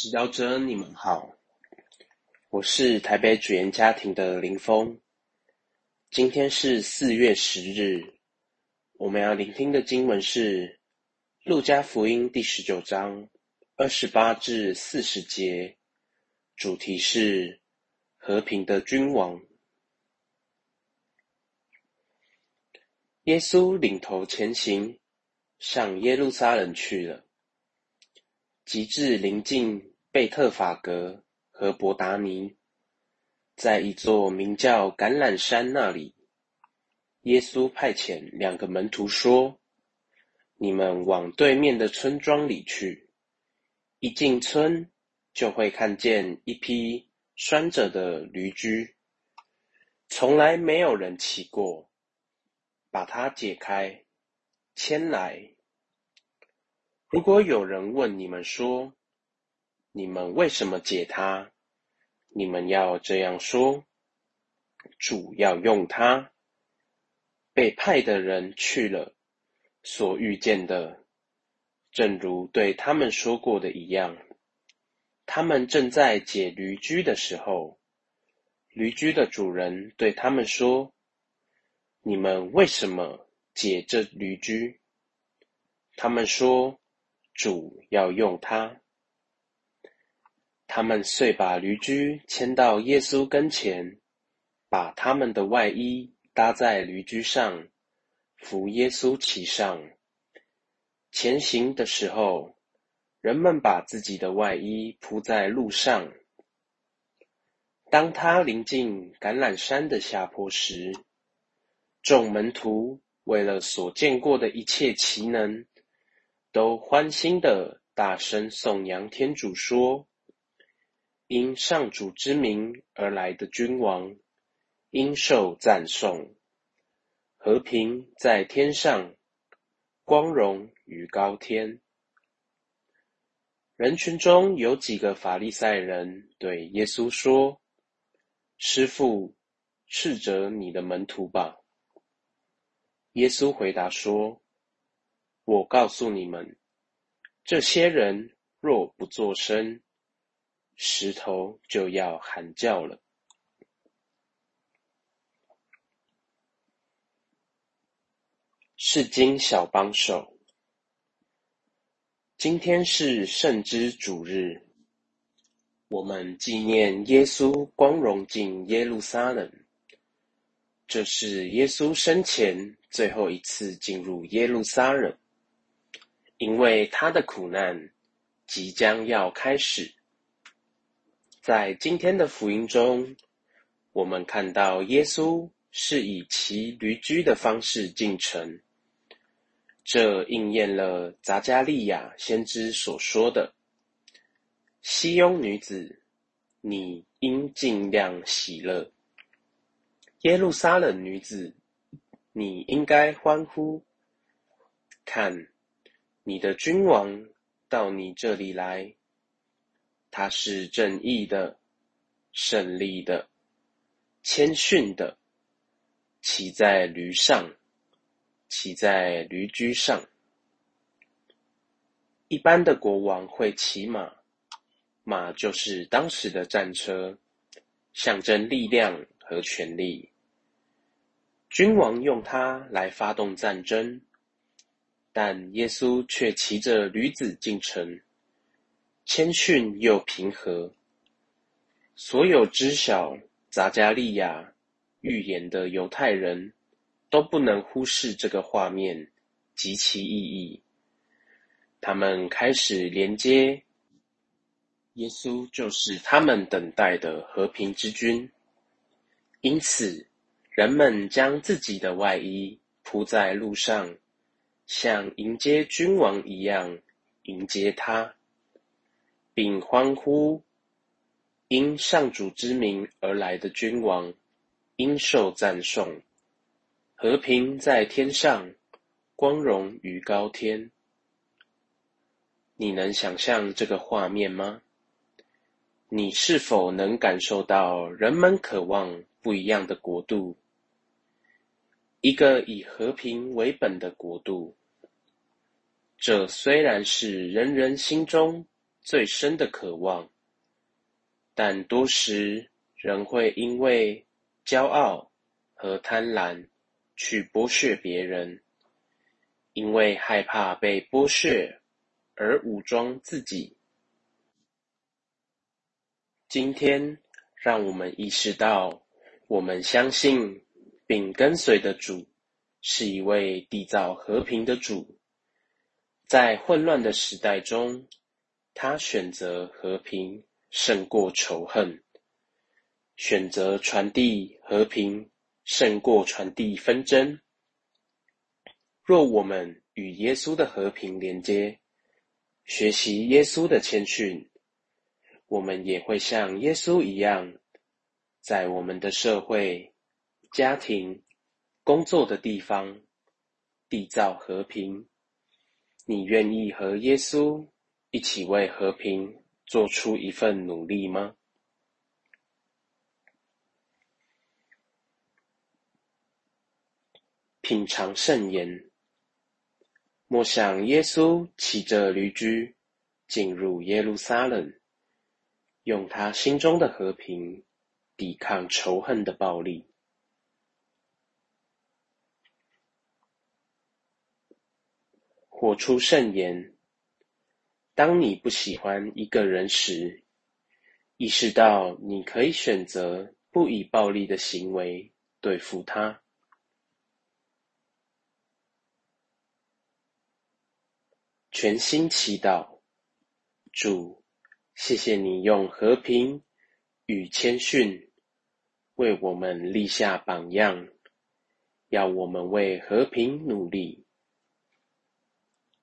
祈祷者，你们好，我是台北主言家庭的林峰。今天是四月十日，我们要聆听的经文是《路加福音》第十九章二十八至四十节，主题是和平的君王。耶稣领头前行，上耶路撒冷去了。及至临近贝特法格和伯达尼，在一座名叫橄榄山那里，耶稣派遣两个门徒说：“你们往对面的村庄里去，一进村就会看见一匹拴着的驴驹，从来没有人骑过，把它解开，牵来。”如果有人问你们说：“你们为什么解它？”你们要这样说：“主要用它。”被派的人去了，所遇见的，正如对他们说过的一样。他们正在解驴驹的时候，驴驹的主人对他们说：“你们为什么解这驴驹？”他们说。主要用它，他们遂把驴驹牵到耶稣跟前，把他们的外衣搭在驴驹上，扶耶稣骑上。前行的时候，人们把自己的外衣铺在路上。当他临近橄榄山的下坡时，众门徒为了所见过的一切奇能，都欢欣地大声颂扬天主，说：“因上主之名而来的君王，应受赞颂。和平在天上，光荣于高天。”人群中有几个法利赛人对耶稣说：“师傅，斥责你的门徒吧。”耶稣回答说。我告诉你们，这些人若不作声，石头就要喊叫了。是经小帮手，今天是圣之主日，我们纪念耶稣光荣进耶路撒冷，这是耶稣生前最后一次进入耶路撒冷。因为他的苦难即将要开始，在今天的福音中，我们看到耶稣是以骑驴駒的方式进城，这应验了匝加利亚先知所说的：“西雍女子，你应尽量喜乐；耶路撒冷女子，你应该欢呼。看。”你的君王到你这里来，他是正义的、胜利的、谦逊的，骑在驴上，骑在驴驹上。一般的国王会骑马，马就是当时的战车，象征力量和权力。君王用它来发动战争。但耶稣却骑着驴子进城，谦逊又平和。所有知晓匝加利亚预言的犹太人都不能忽视这个画面及其意义。他们开始连接耶稣就是他们等待的和平之君，因此人们将自己的外衣铺在路上。像迎接君王一样迎接他，并欢呼：“因上主之名而来的君王，应受赞颂。和平在天上，光荣于高天。”你能想象这个画面吗？你是否能感受到人们渴望不一样的国度？一个以和平为本的国度。这虽然是人人心中最深的渴望，但多时仍会因为骄傲和贪婪去剥削别人，因为害怕被剥削而武装自己。今天，让我们意识到，我们相信并跟随的主是一位缔造和平的主。在混乱的时代中，他选择和平胜过仇恨，选择传递和平胜过传递纷争。若我们与耶稣的和平连接，学习耶稣的谦逊。我们也会像耶稣一样，在我们的社会、家庭、工作的地方缔造和平。你愿意和耶稣一起为和平做出一份努力吗？品尝圣言，莫想耶稣骑着驴驹进入耶路撒冷。用他心中的和平抵抗仇恨的暴力。活出圣言。当你不喜欢一个人时，意识到你可以选择不以暴力的行为对付他。全心祈祷，主。谢谢你用和平与谦逊为我们立下榜样，要我们为和平努力。